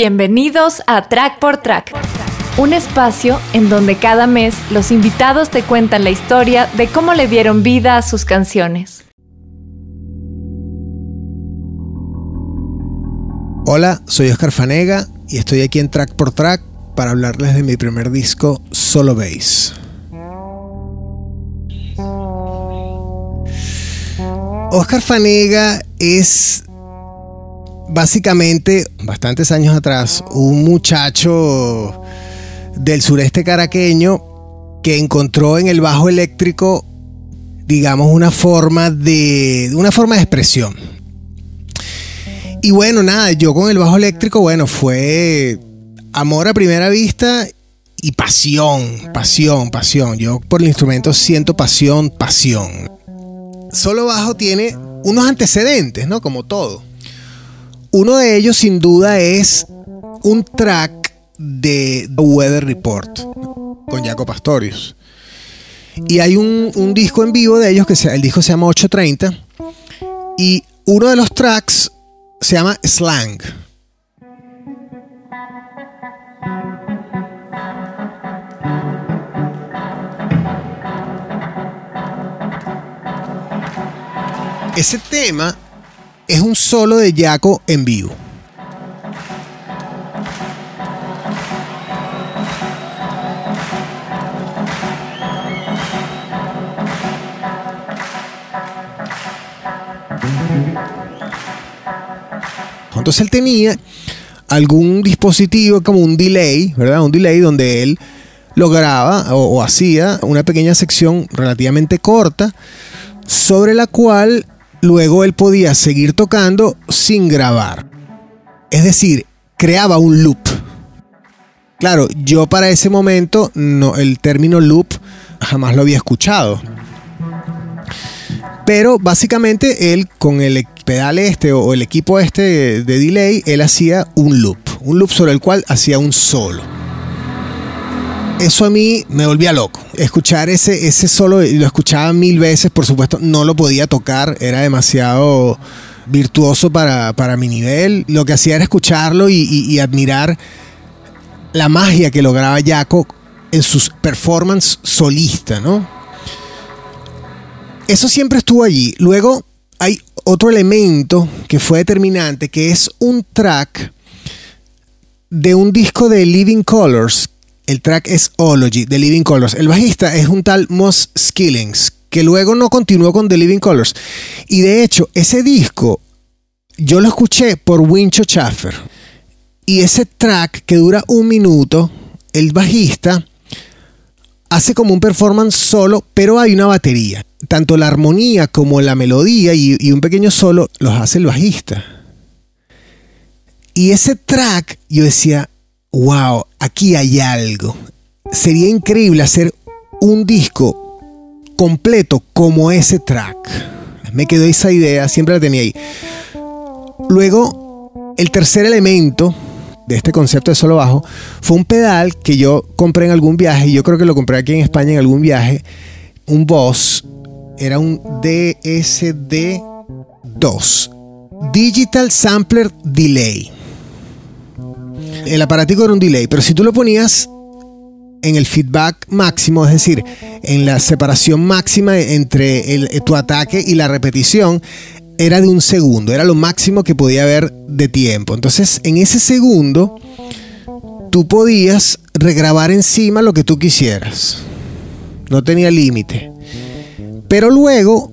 Bienvenidos a Track por Track, un espacio en donde cada mes los invitados te cuentan la historia de cómo le dieron vida a sus canciones. Hola, soy Oscar Fanega y estoy aquí en Track por Track para hablarles de mi primer disco Solo Bass. Oscar Fanega es básicamente, bastantes años atrás, un muchacho del sureste caraqueño que encontró en el bajo eléctrico, digamos, una forma de, una forma de expresión. Y bueno, nada, yo con el bajo eléctrico, bueno, fue amor a primera vista y pasión, pasión, pasión. Yo por el instrumento siento pasión, pasión. Solo bajo tiene unos antecedentes, ¿no? Como todo. Uno de ellos sin duda es un track de The Weather Report con Jaco Pastorius. Y hay un, disco en vivo de ellos que se, el disco se llama 830 y uno de los tracks se llama Slang. Ese tema es un solo de Jaco en vivo. Entonces él tenía algún dispositivo como un delay, ¿verdad? Un delay donde él lograba o, o hacía una pequeña sección relativamente corta sobre la cual luego él podía seguir tocando sin grabar. Es decir, creaba un loop. Claro, yo para ese momento no, el término loop jamás lo había escuchado. Pero básicamente él con el pedal este o el equipo este de, de delay, él hacía un loop. Un loop sobre el cual hacía un solo eso a mí me volvía loco. Escuchar ese, ese solo, lo escuchaba mil veces, por supuesto, no lo podía tocar, era demasiado virtuoso para, mi nivel. Lo que hacía era escucharlo y, admirar la magia que lograba Jaco en sus performances solista, ¿no? Eso siempre estuvo allí. Luego hay otro elemento que fue determinante, que es un track de un disco de Living Colors el track es Ology, de Living Colors. El bajista es un tal Moss Skillings, que luego no continuó con The Living Colors. Y de hecho, ese disco yo lo escuché por Wincho Schaffer. Y ese track que dura un minuto, el bajista hace como un performance solo, pero hay una batería. Tanto la armonía como la melodía y, y un pequeño solo los hace el bajista. Y ese track, yo decía, wow, aquí hay algo. Sería increíble hacer un disco completo como ese track. Me quedó esa idea, siempre la tenía ahí. Luego, el tercer elemento de este concepto de solo bajo fue un pedal que yo compré en algún viaje, y yo creo que lo compré aquí en España en algún viaje, un Boss, era un DSD2, Digital Sampler Delay el aparatico era un delay, pero si tú lo ponías en el feedback máximo, es decir, en la separación máxima entre el, tu ataque y la repetición, era de un segundo, era lo máximo que podía haber de tiempo. Entonces, en ese segundo, tú podías regrabar encima lo que tú quisieras. No tenía límite. Pero luego,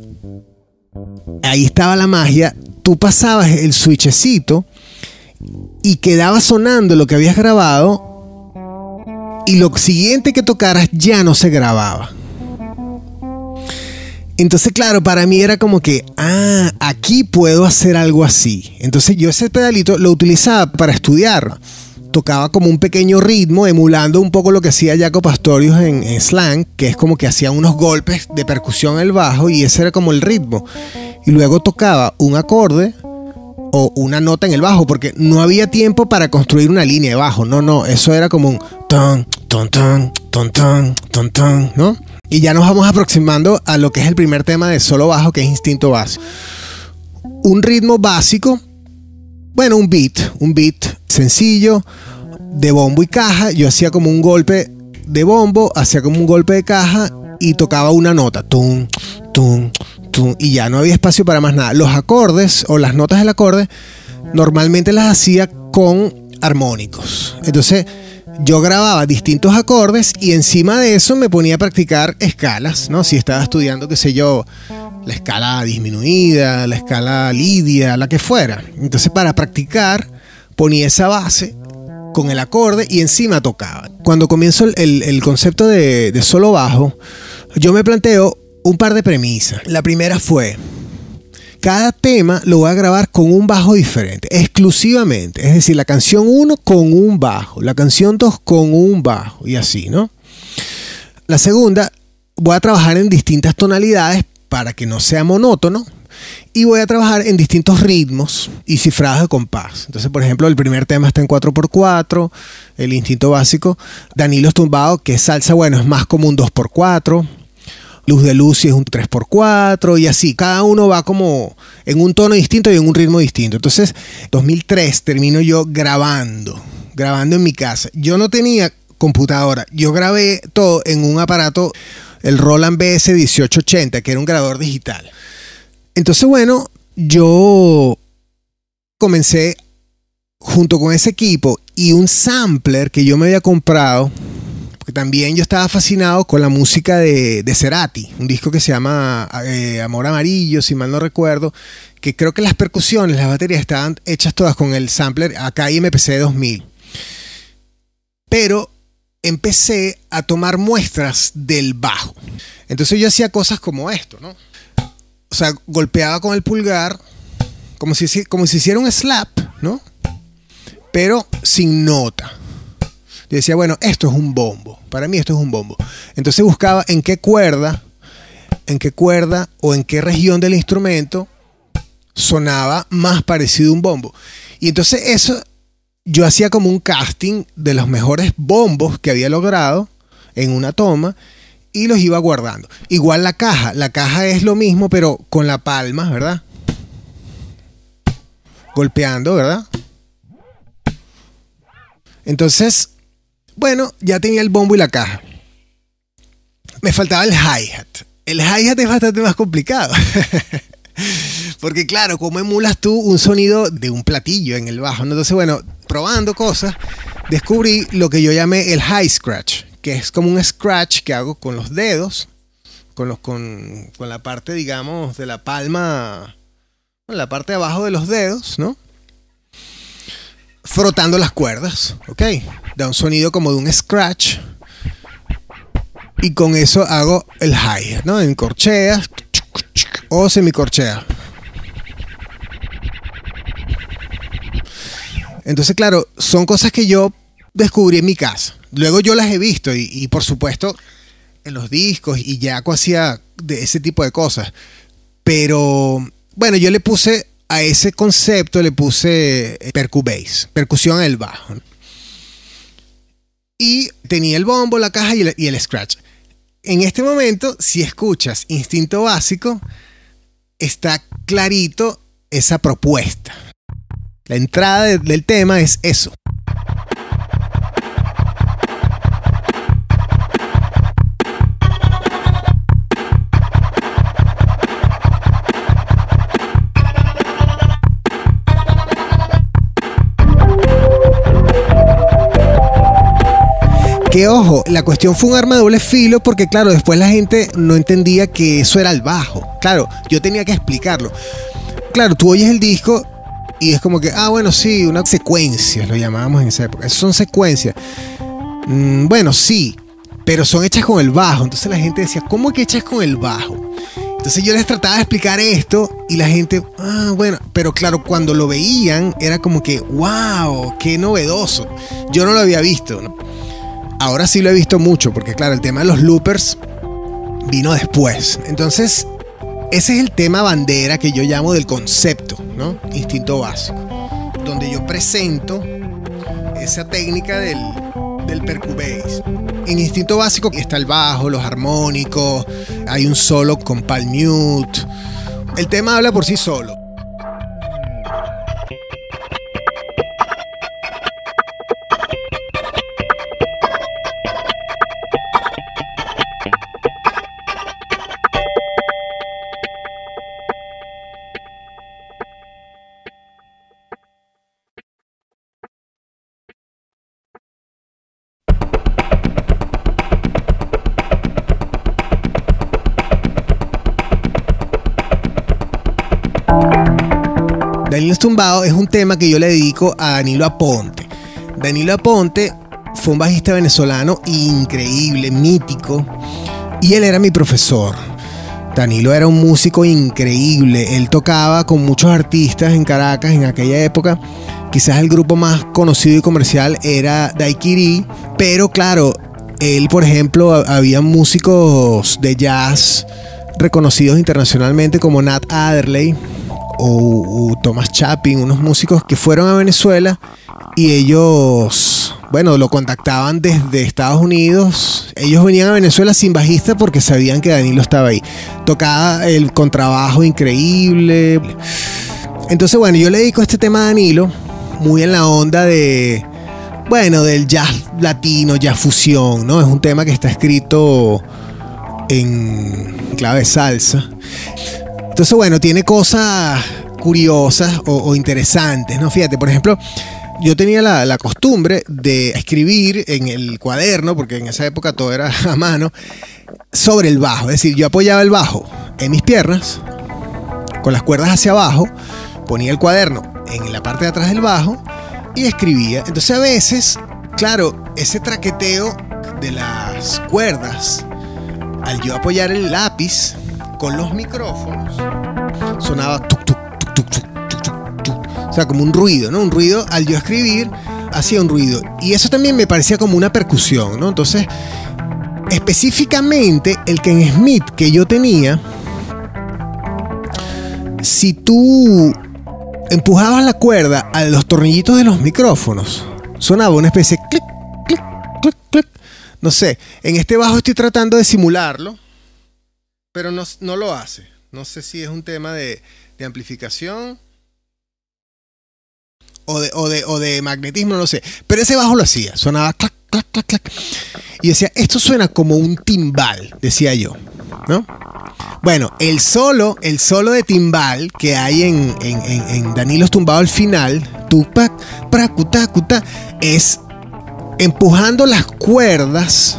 ahí estaba la magia, tú pasabas el switchecito y quedaba sonando lo que habías grabado y lo siguiente que tocaras ya no se grababa. Entonces, claro, para mí era como que, ah, aquí puedo hacer algo así. Entonces yo ese pedalito lo utilizaba para estudiar. Tocaba como un pequeño ritmo, emulando un poco lo que hacía Jaco Pastorius en, en slang, que es como que hacía unos golpes de percusión el bajo y ese era como el ritmo. Y luego tocaba un acorde, o una nota en el bajo, porque no había tiempo para construir una línea de bajo. No, no, eso era como un ton, ton, ton, ton, ton, ton, ton, ¿no? Y ya nos vamos aproximando a lo que es el primer tema de solo bajo, que es instinto básico. Un ritmo básico bueno, un beat, un beat sencillo de bombo y caja. Yo hacía como un golpe de bombo, hacía como un golpe de caja y tocaba una nota, tum, y ya no había espacio para más nada. Los acordes o las notas del acorde normalmente las hacía con armónicos. Entonces yo grababa distintos acordes y encima de eso me ponía a practicar escalas, ¿no? Si estaba estudiando, qué sé yo, la escala disminuida, la escala lidia, la que fuera. Entonces para practicar ponía esa base con el acorde y encima tocaba. Cuando comienzo el, concepto de, de solo bajo, yo me planteo un par de premisas. La primera fue, cada tema lo voy a grabar con un bajo diferente, exclusivamente. Es decir, la canción 1 con un bajo, la canción 2 con un bajo y así, ¿no? La segunda, voy a trabajar en distintas tonalidades para que no sea monótono. Y voy a trabajar en distintos ritmos y cifrados de compás. Entonces, por ejemplo, el primer tema está en 4x4, el instinto básico. Danilo Tumbado, que es salsa, bueno, es más como un 2x4. Luz de Lucy es un 3x4 y así. Cada uno va como en un tono distinto y en un ritmo distinto. Entonces, 2003 termino yo grabando, grabando en mi casa. Yo no tenía computadora, yo grabé todo en un aparato el Roland BS 1880, que era un grabador digital. Entonces, bueno, yo comencé junto con ese equipo y un sampler que yo me había comprado, porque también yo estaba fascinado con la música de, de Cerati, un disco que se llama eh, Amor Amarillo, si mal no recuerdo, que creo que las percusiones, las baterías estaban hechas todas con el sampler acá MPC 2000. Pero empecé a tomar muestras del bajo. Entonces yo hacía cosas como esto, ¿no? O sea, golpeaba con el pulgar, como si, como si hiciera un slap, ¿no? Pero sin nota. Yo decía, bueno, esto es un bombo. Para mí esto es un bombo. Entonces buscaba en qué cuerda, en qué cuerda o en qué región del instrumento sonaba más parecido a un bombo. Y entonces eso yo hacía como un casting de los mejores bombos que había logrado en una toma y los iba guardando. Igual la caja, la caja es lo mismo pero con la palma, ¿verdad? Golpeando, ¿verdad? Entonces, bueno, ya tenía el bombo y la caja. Me faltaba el hi-hat. El hi-hat es bastante más complicado. Porque claro, ¿cómo emulas tú un sonido de un platillo en el bajo? Entonces, bueno, probando cosas, descubrí lo que yo llamé el high scratch, que es como un scratch que hago con los dedos, con, los, con, con la parte, digamos, de la palma, con la parte de abajo de los dedos, ¿no? Frotando las cuerdas, ¿ok? Da un sonido como de un scratch. Y con eso hago el high, ¿no? En corcheas o semicorchea. Entonces, claro, son cosas que yo descubrí en mi casa. Luego yo las he visto y, por supuesto en los discos y Jaco hacía de ese tipo de cosas. Pero bueno, yo le puse a ese concepto, le puse eh, percu bass, percusión en el bajo. Y tenía el bombo, la caja y el, y el scratch. En este momento, si escuchas Instinto Básico, está clarito esa propuesta. La entrada del tema es eso. Que ojo, la cuestión fue un arma de doble filo porque claro, después la gente no entendía que eso era el bajo. Claro, yo tenía que explicarlo. Claro, tú oyes el disco y es como que, ah, bueno, sí, una secuencia, lo llamábamos en esa época. son secuencias. Mm, bueno, sí, pero son hechas con el bajo. Entonces la gente decía, ¿cómo que hechas con el bajo? Entonces yo les trataba de explicar esto y la gente, ah, bueno, pero claro, cuando lo veían era como que, wow, qué novedoso. Yo no lo había visto. Ahora sí lo he visto mucho, porque claro, el tema de los loopers vino después. Entonces, ese es el tema bandera que yo llamo del concepto, ¿no? Instinto básico. Donde yo presento esa técnica del, del percubase. En instinto básico está el bajo, los armónicos, hay un solo con palm mute. El tema habla por sí solo. Danilo Tumbado es un tema que yo le dedico a Danilo Aponte. Danilo Aponte fue un bajista venezolano increíble, mítico, y él era mi profesor. Danilo era un músico increíble, él tocaba con muchos artistas en Caracas en aquella época. Quizás el grupo más conocido y comercial era Daiquiri, pero claro, él, por ejemplo, había músicos de jazz reconocidos internacionalmente como Nat Adderley o, o Thomas Chapin, unos músicos que fueron a Venezuela y ellos, bueno, lo contactaban desde Estados Unidos. Ellos venían a Venezuela sin bajista porque sabían que Danilo estaba ahí. Tocaba el contrabajo increíble. Entonces, bueno, yo le dedico este tema a Danilo, muy en la onda de, bueno, del jazz latino, jazz fusión, ¿no? Es un tema que está escrito en clave salsa. Entonces, bueno, tiene cosas curiosas o, o interesantes, ¿no? Fíjate, por ejemplo, yo tenía la, costumbre de escribir en el cuaderno, porque en esa época todo era a mano, sobre el bajo. Es decir, yo apoyaba el bajo en mis piernas, con las cuerdas hacia abajo, ponía el cuaderno en la parte de atrás del bajo y escribía. Entonces a veces, claro, ese traqueteo de las cuerdas, al yo apoyar el lápiz con los micrófonos, sonaba tuk tuk tuk o sea, como un ruido, ¿no? Un ruido, al yo escribir, hacía un ruido. Y eso también me parecía como una percusión, ¿no? Entonces, específicamente, el Ken Smith que yo tenía, si tú empujabas la cuerda a los tornillitos de los micrófonos, sonaba una especie de clic, clic, clic, clic. No sé, en este bajo estoy tratando de simularlo, pero no, no lo hace. No sé si es un tema de, amplificación o de, o, de, o de magnetismo, no sé. Pero ese bajo lo hacía, sonaba clac, clac, clac, clac. Y decía, esto suena como un timbal, decía yo, ¿no? Bueno, el solo, el solo de timbal que hay en, en, en, Tumbado al final, tupac, pracuta, es empujando las cuerdas.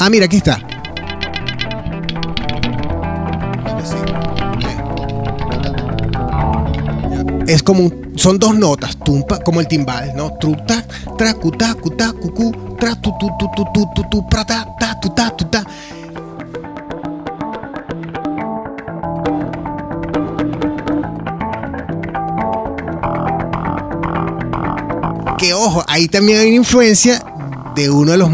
Ah, mira, aquí está. Es como un son dos notas, tumpa, como el timbal, ¿no? Truta, tra, cuta, tra, tu, tu, tu, tu, tu, tu, tu, pra, ta, ta, tu, ta, tu, ta. Que ojo, ahí también hay una influencia de uno de los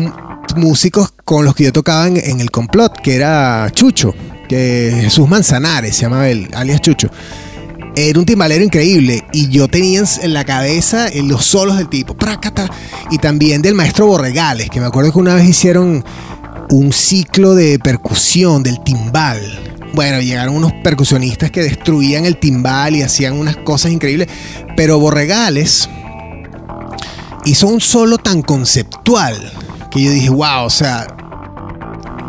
músicos con los que yo tocaba en, en el complot, que era Chucho, que Jesús Manzanares se llamaba él, alias Chucho era un timbalero increíble y yo tenía en la cabeza los solos del tipo, y también del maestro Borregales, que me acuerdo que una vez hicieron un ciclo de percusión del timbal. Bueno, llegaron unos percusionistas que destruían el timbal y hacían unas cosas increíbles, pero Borregales hizo un solo tan conceptual que yo dije, wow, o sea,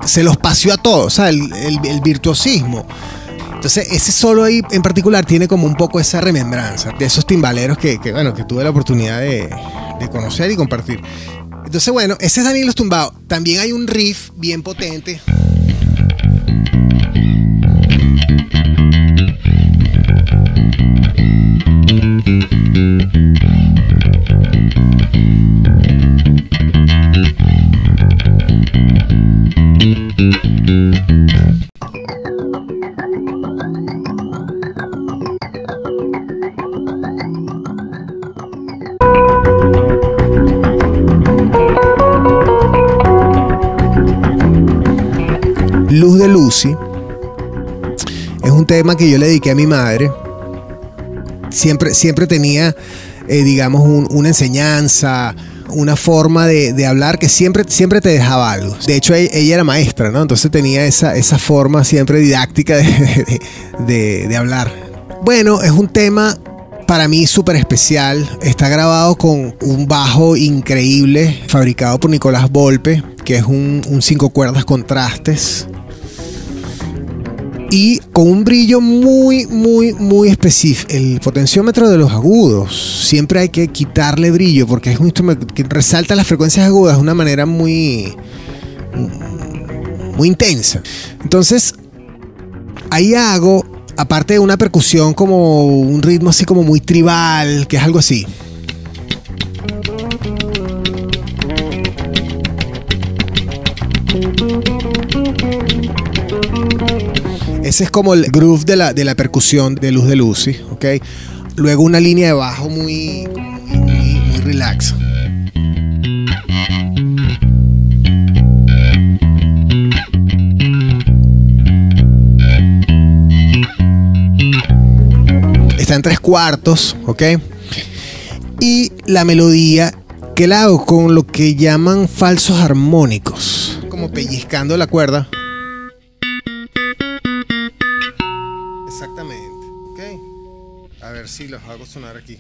se los paseó a todos, o sea, el, el virtuosismo. Entonces, ese solo ahí en particular tiene como un poco esa remembranza de esos timbaleros que, bueno, que tuve la oportunidad de, de, conocer y compartir. Entonces, bueno, ese es Daniel Los Tumbados. También hay un riff bien potente. Un tema que yo le dediqué a mi madre. Siempre, siempre tenía, eh, digamos, una enseñanza, una forma de, hablar que siempre, siempre te dejaba algo. De hecho, ella, era maestra, ¿no? Entonces tenía esa, esa forma siempre didáctica de, de hablar. Bueno, es un tema para mí súper especial. Está grabado con un bajo increíble, fabricado por Nicolás Volpe, que es un, un cinco cuerdas contrastes y con un brillo muy, muy, muy específico. El potenciómetro de los agudos, siempre hay que quitarle brillo porque es un instrumento que resalta las frecuencias agudas de una manera muy, muy intensa. Entonces, ahí hago aparte de una percusión como un ritmo así como muy tribal, que es algo así. Ese es como el groove de la, de la percusión de Luz de Lucy, ¿ok? Luego una línea de bajo muy, muy, muy, relax. Está en tres cuartos, ¿ok? Y la melodía que la hago con lo que llaman falsos armónicos, como pellizcando la cuerda. Exactamente, ¿ok? A ver si los hago sonar aquí.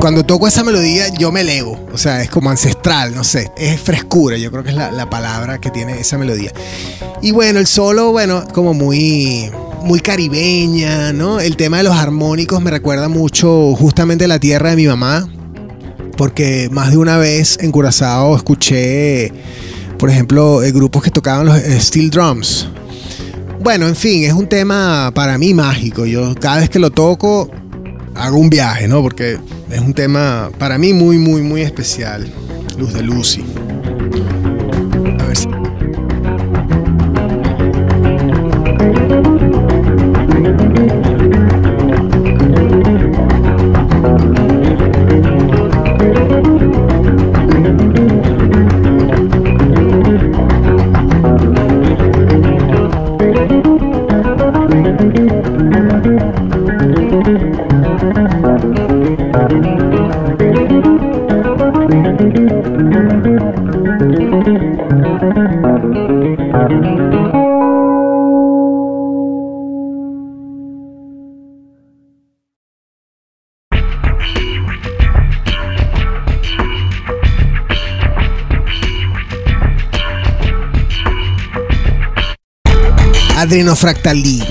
Cuando toco esa melodía yo me elevo, o sea, es como ancestral, no sé, es frescura, yo creo que es la, la palabra que tiene esa melodía. Y bueno, el solo, bueno, como muy, muy caribeña, ¿no? El tema de los armónicos me recuerda mucho justamente la tierra de mi mamá, porque más de una vez en Curazao escuché, por ejemplo, eh, grupos que tocaban los eh, steel drums. Bueno, en fin, es un tema para mí mágico. Yo cada vez que lo toco hago un viaje, ¿no? Porque es un tema para mí muy, muy, muy especial. Luz de Lucy. Adrenofractalina.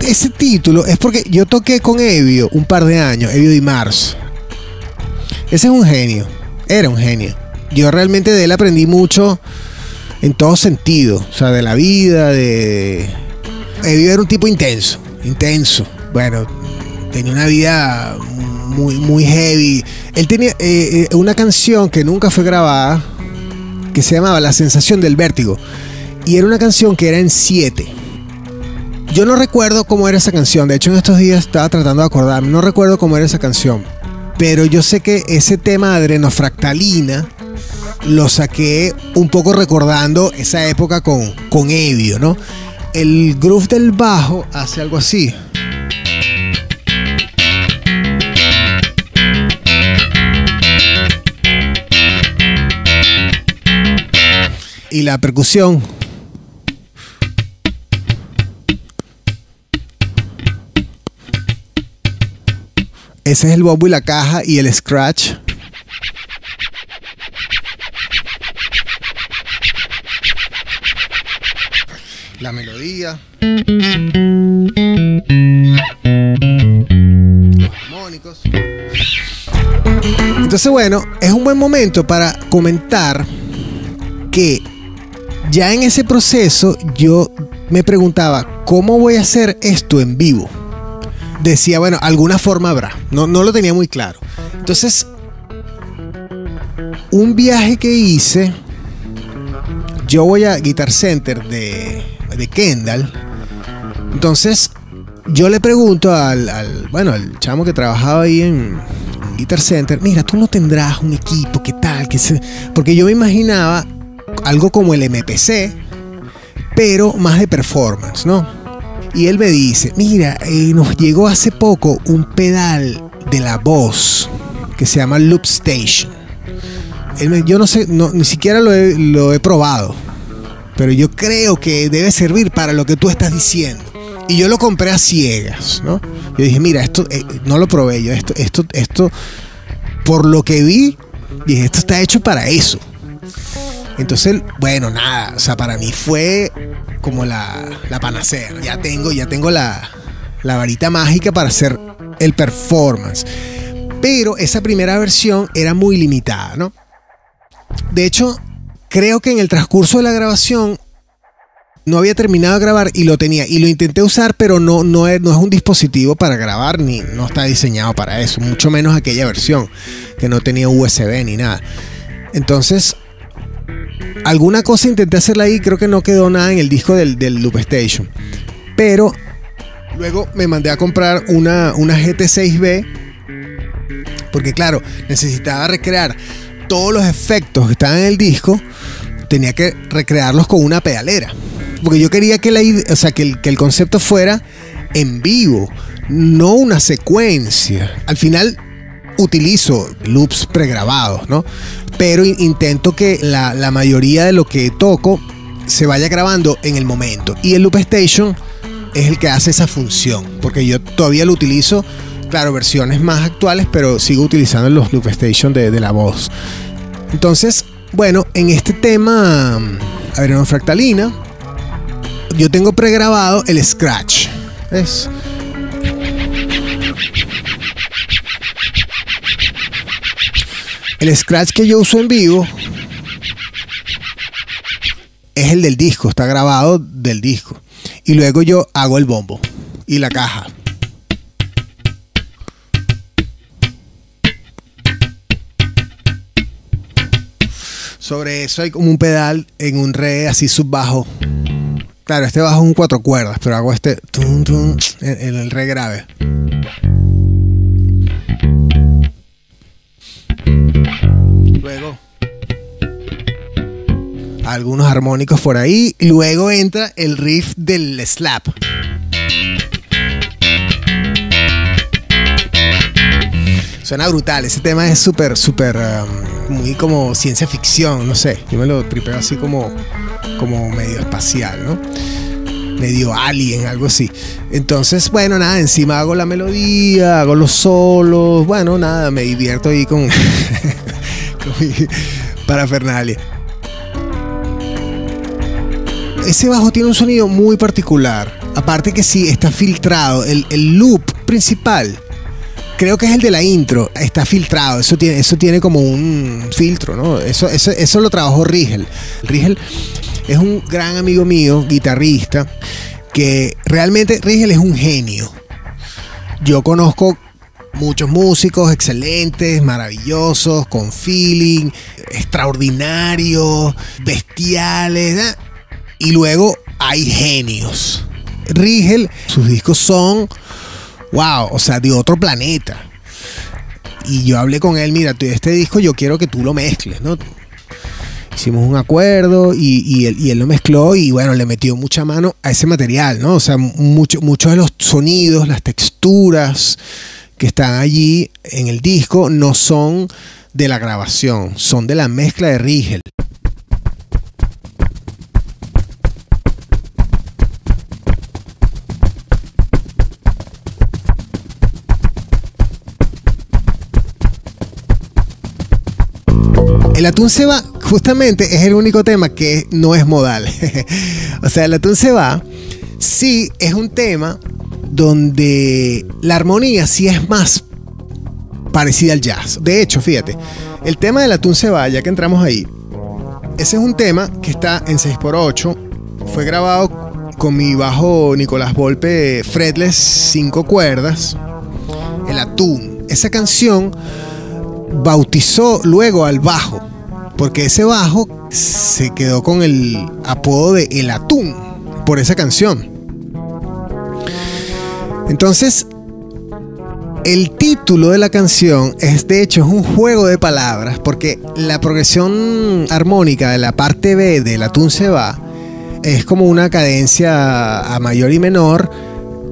Ese título es porque yo toqué con Evio un par de años, Evio Di Mars. Ese es un genio, era un genio. Yo realmente de él aprendí mucho en todo sentido, o sea, de la vida, de... Evio era un tipo intenso, intenso. Bueno, tenía una vida muy, muy heavy. Él tenía eh, eh, una canción que nunca fue grabada, que se llamaba La sensación del vértigo. Y era una canción que era en 7. Yo no recuerdo cómo era esa canción. De hecho, en estos días estaba tratando de acordarme. No recuerdo cómo era esa canción. Pero yo sé que ese tema de adrenofractalina lo saqué un poco recordando esa época con, con Evio, ¿no? El groove del bajo hace algo así. Y la percusión. Ese es el bombo y la caja y el scratch. La melodía. Los armónicos. Entonces, bueno, es un buen momento para comentar que ya en ese proceso yo me preguntaba, ¿cómo voy a hacer esto en vivo? Decía, bueno, alguna forma habrá. No, no lo tenía muy claro. Entonces, un viaje que hice, yo voy a Guitar Center de, de Kendall. Entonces, yo le pregunto al, al, bueno, al chamo que trabajaba ahí en, Guitar Center, mira, tú no tendrás un equipo, ¿qué tal? ¿Qué se? Porque yo me imaginaba algo como el MPC, pero más de performance, ¿no? Y él me dice, mira, eh, nos llegó hace poco un pedal de la voz que se llama Loop Station. Yo no sé, no, ni siquiera lo he, lo he probado, pero yo creo que debe servir para lo que tú estás diciendo. Y yo lo compré a ciegas, ¿no? Yo dije, mira, esto eh, no lo probé yo, esto, esto, esto, por lo que vi, dije, esto está hecho para eso. Entonces, bueno, nada, o sea, para mí fue como la, panacea. Ya tengo, ya tengo la, la varita mágica para hacer el performance. Pero esa primera versión era muy limitada, ¿no? De hecho, creo que en el transcurso de la grabación no había terminado de grabar y lo tenía. Y lo intenté usar, pero no, no, es, no es un dispositivo para grabar, ni no está diseñado para eso. Mucho menos aquella versión, que no tenía USB ni nada. Entonces, alguna cosa intenté hacerla ahí, creo que no quedó nada en el disco del, Loop Station. Pero luego me mandé a comprar una, una GT6B. Porque claro, necesitaba recrear todos los efectos que estaban en el disco. Tenía que recrearlos con una pedalera. Porque yo quería que, la, o sea, que, el, que el concepto fuera en vivo, no una secuencia. Al final utilizo loops pregrabados, ¿no? Pero intento que la, mayoría de lo que toco se vaya grabando en el momento. Y el Loop Station es el que hace esa función, porque yo todavía lo utilizo, claro, versiones más actuales, pero sigo utilizando los Loop Station de, la voz. Entonces, bueno, en este tema, a ver, en fractalina, yo tengo pregrabado el scratch. ¿Ves? El scratch que yo uso en vivo es el del disco, está grabado del disco. Y luego yo hago el bombo y la caja. Sobre eso hay como un pedal en un re así subbajo. Claro, este bajo es un cuatro cuerdas, pero hago este en, el re grave. Luego algunos armónicos por ahí. Y luego entra el riff del slap. Suena brutal, ese tema es súper, súper, um, muy como ciencia ficción, no sé, yo me lo tripeo así como, como medio espacial, ¿no? Medio alien, algo así. Entonces, bueno, nada, encima hago la melodía, hago los solos, bueno, nada, me divierto ahí con, con mi parafernalia. Ese bajo tiene un sonido muy particular. Aparte que sí, está filtrado. El, el loop principal creo que es el de la intro, está filtrado, eso tiene, eso tiene como un filtro, ¿no? Eso, eso, eso lo trabajó Rigel. Rigel es un gran amigo mío, guitarrista, que realmente Rigel es un genio. Yo conozco muchos músicos excelentes, maravillosos, con feeling, extraordinarios, bestiales, ¿eh? y luego hay genios. Rigel, sus discos son wow, o sea, de otro planeta. Y yo hablé con él, mira, este disco yo quiero que tú lo mezcles, ¿no? Hicimos un acuerdo y, él, lo mezcló y bueno, le metió mucha mano a ese material, ¿no? O sea, mucho, muchos de los sonidos, las texturas que están allí en el disco no son de la grabación, son de la mezcla de Rigel. El atún se va, justamente es el único tema que no es modal. o sea, el atún se va, sí es un tema donde la armonía sí es más parecida al jazz. De hecho, fíjate, el tema del atún se va, ya que entramos ahí, ese es un tema que está en 6x8, fue grabado con mi bajo Nicolás Volpe fretless 5 cuerdas, el atún. Esa canción bautizó luego al bajo, porque ese bajo se quedó con el apodo de El Atún por esa canción. Entonces, el título de la canción es de hecho es un juego de palabras porque la progresión armónica de la parte B del Atún se va es como una cadencia a mayor y menor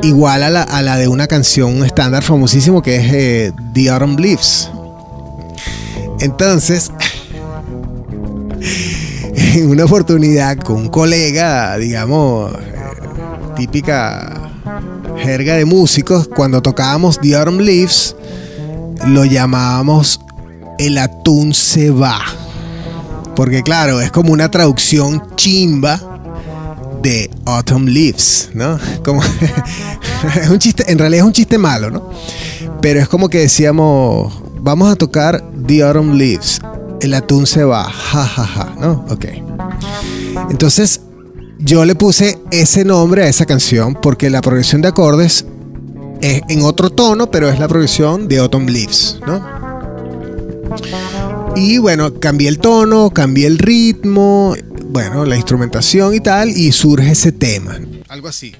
igual a la, de una canción estándar famosísimo que es eh, The Autumn Leaves. Entonces, en una oportunidad con un colega, digamos, eh, típica jerga de músicos, cuando tocábamos The Autumn Leaves, lo llamábamos el atún se va. Porque claro, es como una traducción chimba de Autumn Leaves, ¿no? Como es un chiste, en realidad es un chiste malo, ¿no? Pero es como que decíamos, vamos a tocar The Autumn Leaves. El atún se va, ja, ja, ja, ¿no? Ok. Entonces, yo le puse ese nombre a esa canción porque la progresión de acordes es en otro tono, pero es la progresión de Autumn Leaves, ¿no? Y bueno, cambié el tono, cambié el ritmo, bueno, la instrumentación y tal, y surge ese tema. Algo así.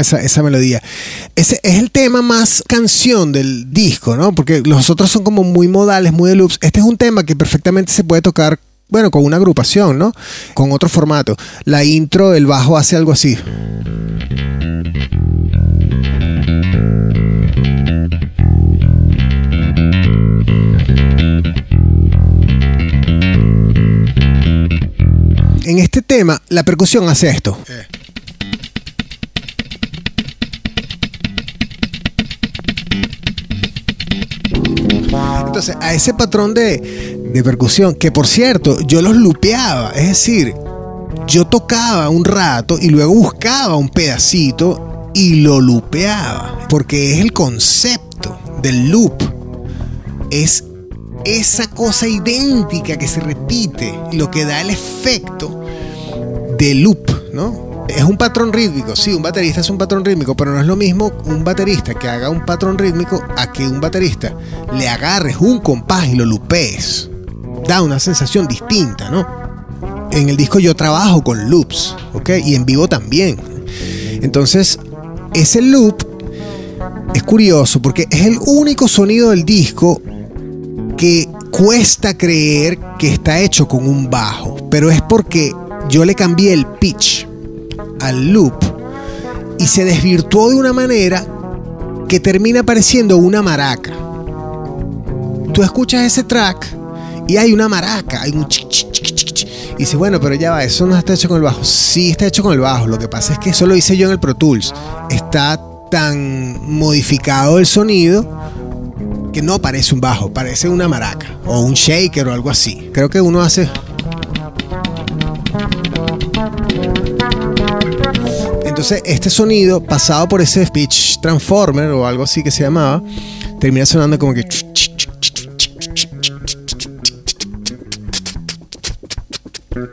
Esa, melodía. Ese es el tema más canción del disco, ¿no? Porque los otros son como muy modales, muy de loops. Este es un tema que perfectamente se puede tocar, bueno, con una agrupación, ¿no? Con otro formato. La intro, el bajo hace algo así. En este tema, la percusión hace esto. Eh. Entonces, a ese patrón de, percusión, que por cierto, yo los lupeaba, es decir, yo tocaba un rato y luego buscaba un pedacito y lo lupeaba, porque es el concepto del loop, es esa cosa idéntica que se repite, lo que da el efecto de loop, ¿no? Es un patrón rítmico, sí, un baterista es un patrón rítmico, pero no es lo mismo un baterista que haga un patrón rítmico a que un baterista le agarres un compás y lo lupees. Da una sensación distinta, ¿no? En el disco yo trabajo con loops, ¿ok? Y en vivo también. Entonces, ese loop es curioso porque es el único sonido del disco que cuesta creer que está hecho con un bajo, pero es porque yo le cambié el pitch al loop y se desvirtuó de una manera que termina pareciendo una maraca. Tú escuchas ese track y hay una maraca, hay un y dices, bueno, pero ya va, eso no está hecho con el bajo. Sí está hecho con el bajo, lo que pasa es que eso lo hice yo en el Pro Tools. Está tan modificado el sonido que no parece un bajo, parece una maraca o un shaker o algo así. Creo que uno hace Entonces, este sonido, pasado por ese pitch transformer o algo así que se llamaba, termina sonando como que.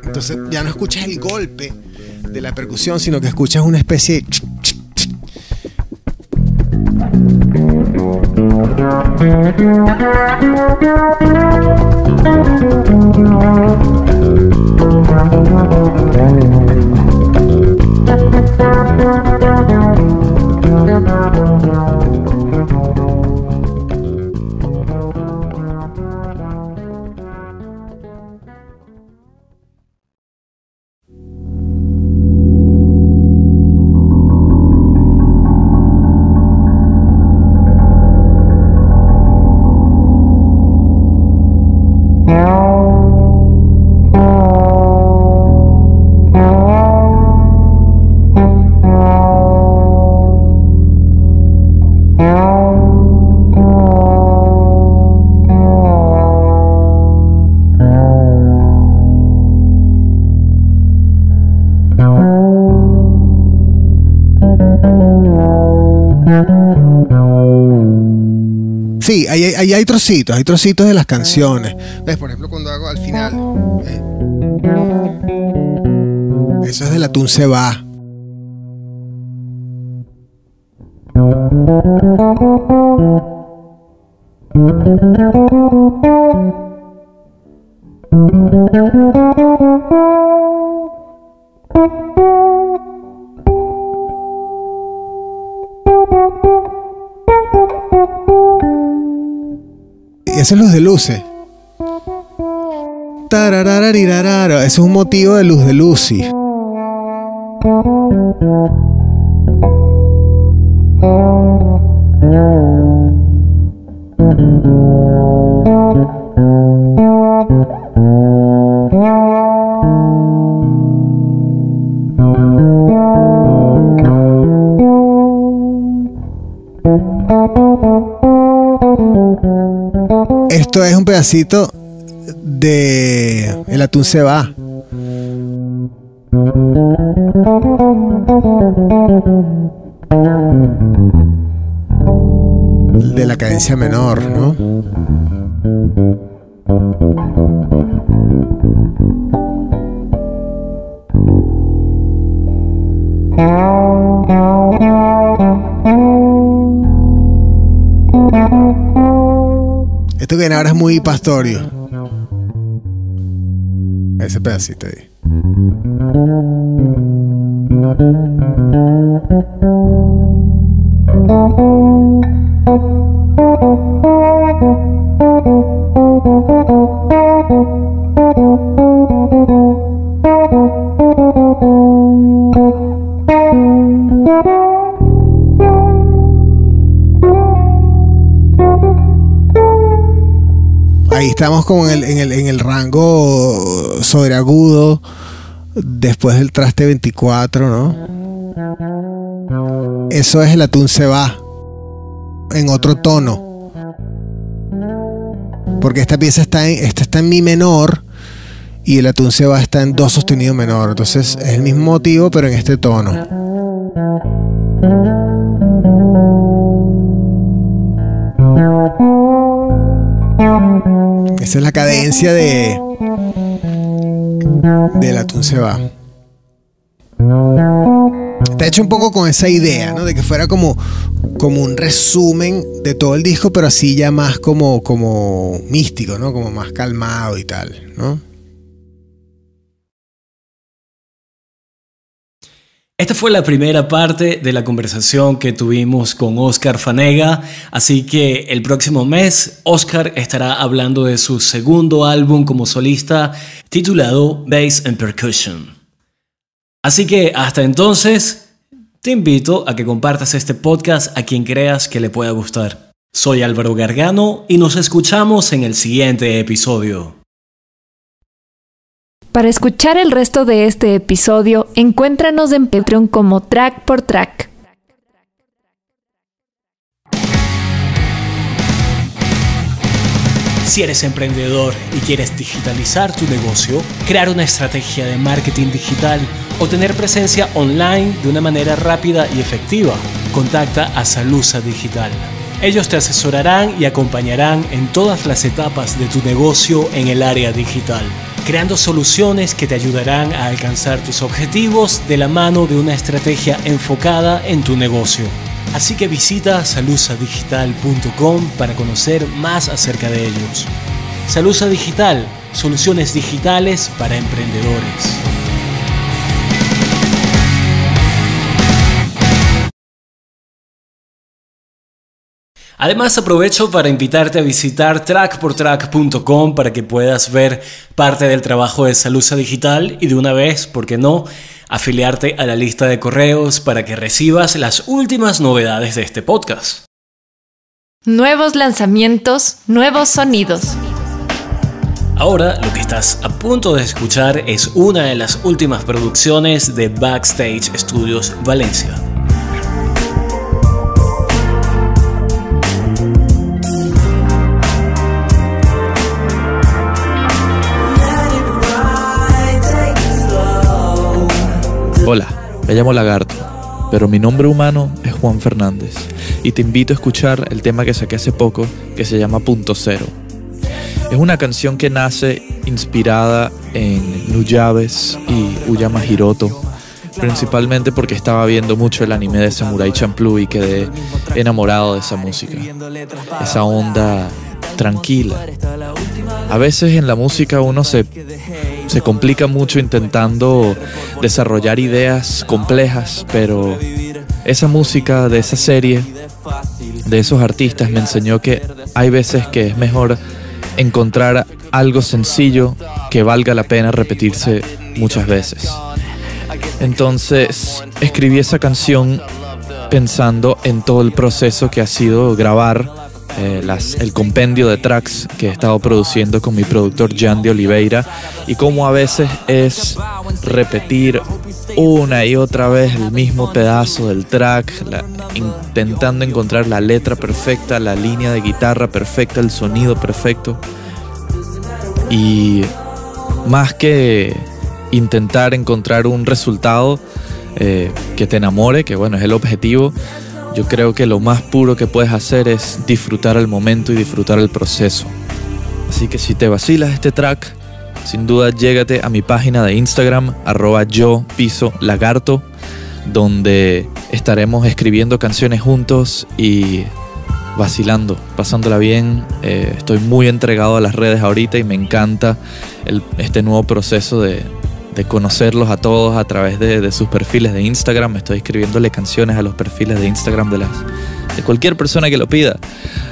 Entonces, ya no escuchas el golpe de la percusión, sino que escuchas una especie de. Ahí, hay trocitos, hay trocitos de las canciones. ¿Ves? Por ejemplo, cuando hago al final. Eso es de la Tun se va. Es luz de luces. Ese es un motivo de luz de Lucy. Es un pedacito de El atún se va. De la cadencia menor, ¿no? Que ahora es muy pastorio. Ese pedacito ahí. Ahí estamos como en el, en el, en el rango sobreagudo después del traste 24, ¿no? Eso es el atún se va en otro tono. Porque esta pieza está en, esta está en mi menor y el atún se va está en do sostenido menor. Entonces es el mismo motivo pero en este tono. Esa es la cadencia de del atún se va. Está hecho un poco con esa idea, ¿no? De que fuera como, como un resumen de todo el disco, pero así ya más como, como místico, ¿no? Como más calmado y tal, ¿no? Esta fue la primera parte de la conversación que tuvimos con Oscar Fanega, así que el próximo mes Oscar estará hablando de su segundo álbum como solista titulado Bass and Percussion. Así que hasta entonces, te invito a que compartas este podcast a quien creas que le pueda gustar. Soy Álvaro Gargano y nos escuchamos en el siguiente episodio. Para escuchar el resto de este episodio, encuéntranos en Patreon como Track por Track. Si eres emprendedor y quieres digitalizar tu negocio, crear una estrategia de marketing digital o tener presencia online de una manera rápida y efectiva, contacta a Salusa Digital. Ellos te asesorarán y acompañarán en todas las etapas de tu negocio en el área digital, creando soluciones que te ayudarán a alcanzar tus objetivos de la mano de una estrategia enfocada en tu negocio. Así que visita salusadigital.com para conocer más acerca de ellos. Salusa Digital, soluciones digitales para emprendedores. Además aprovecho para invitarte a visitar trackportrack.com para que puedas ver parte del trabajo de Salusa Digital y de una vez, ¿por qué no?, afiliarte a la lista de correos para que recibas las últimas novedades de este podcast. Nuevos lanzamientos, nuevos sonidos. Ahora lo que estás a punto de escuchar es una de las últimas producciones de Backstage Studios Valencia. Hola, me llamo Lagarto, pero mi nombre humano es Juan Fernández y te invito a escuchar el tema que saqué hace poco que se llama Punto Cero. Es una canción que nace inspirada en Nuyabes y Uyama Hiroto, principalmente porque estaba viendo mucho el anime de Samurai Champloo y quedé enamorado de esa música. Esa onda tranquila. A veces en la música uno se se complica mucho intentando desarrollar ideas complejas, pero esa música de esa serie, de esos artistas, me enseñó que hay veces que es mejor encontrar algo sencillo que valga la pena repetirse muchas veces. Entonces escribí esa canción pensando en todo el proceso que ha sido grabar eh, el compendio de tracks que he estado produciendo con mi productor Jan de Oliveira y cómo a veces es repetir una y otra vez el mismo pedazo del track, intentando encontrar la letra perfecta, la línea de guitarra perfecta, el sonido perfecto. Y más que intentar encontrar un resultado eh, que te enamore, que bueno, es el objetivo, yo creo que lo más puro que puedes hacer es disfrutar el momento y disfrutar el proceso. Así que si te vacilas este track, sin duda llégate a mi página de Instagram, arroba yo piso lagarto, donde estaremos escribiendo canciones juntos y vacilando, pasándola bien. Eh, estoy muy entregado a las redes ahorita y me encanta este nuevo proceso de, conocerlos a todos a través de, sus perfiles de Instagram. Estoy escribiéndole canciones a los perfiles de Instagram de, las, de cualquier persona que lo pida.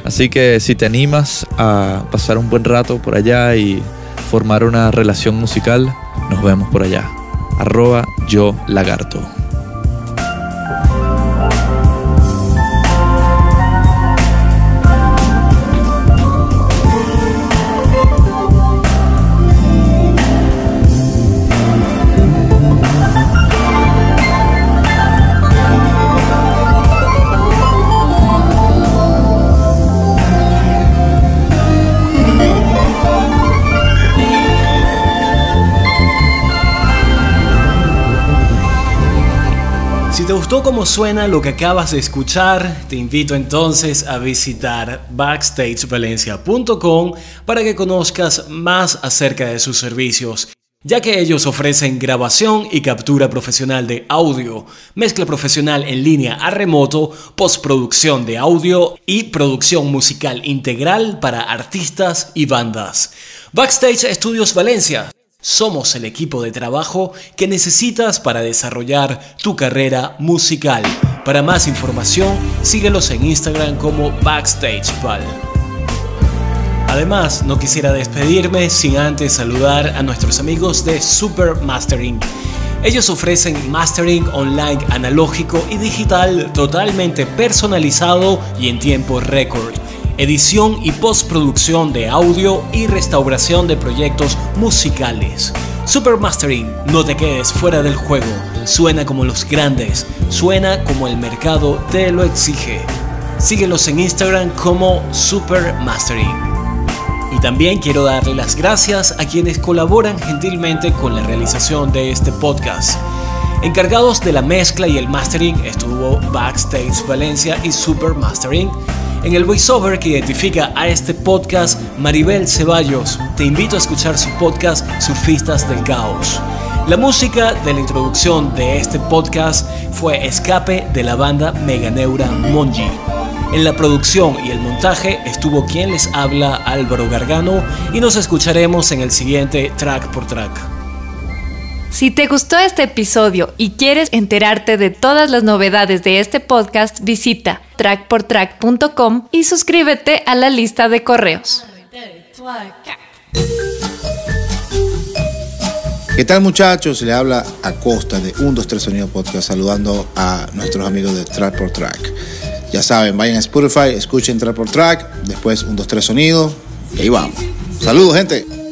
Así que si te animas a pasar un buen rato por allá y formar una relación musical, nos vemos por allá. Arroba yo lagarto. Gustó cómo suena lo que acabas de escuchar, te invito entonces a visitar backstagevalencia.com para que conozcas más acerca de sus servicios, ya que ellos ofrecen grabación y captura profesional de audio, mezcla profesional en línea a remoto, postproducción de audio y producción musical integral para artistas y bandas. Backstage Estudios Valencia somos el equipo de trabajo que necesitas para desarrollar tu carrera musical. Para más información, síguelos en Instagram como BackstageVal. Además, no quisiera despedirme sin antes saludar a nuestros amigos de Super Mastering. Ellos ofrecen mastering online analógico y digital totalmente personalizado y en tiempo récord edición y postproducción de audio y restauración de proyectos musicales. Supermastering, no te quedes fuera del juego, suena como los grandes, suena como el mercado te lo exige. Síguelos en Instagram como Supermastering. Y también quiero darle las gracias a quienes colaboran gentilmente con la realización de este podcast. Encargados de la mezcla y el mastering estuvo Backstage Valencia y Supermastering. En el voiceover que identifica a este podcast, Maribel Ceballos, te invito a escuchar su podcast Surfistas del Caos. La música de la introducción de este podcast fue Escape de la banda Meganeura Monji. En la producción y el montaje estuvo quien les habla Álvaro Gargano y nos escucharemos en el siguiente track por track. Si te gustó este episodio y quieres enterarte de todas las novedades de este podcast, visita trackportrack.com y suscríbete a la lista de correos. ¿Qué tal muchachos? Le habla Acosta de 123 Sonido Podcast saludando a nuestros amigos de Track por Track. Ya saben, vayan a Spotify, escuchen Track por Track, después 123 Sonido y ahí vamos. Saludos gente.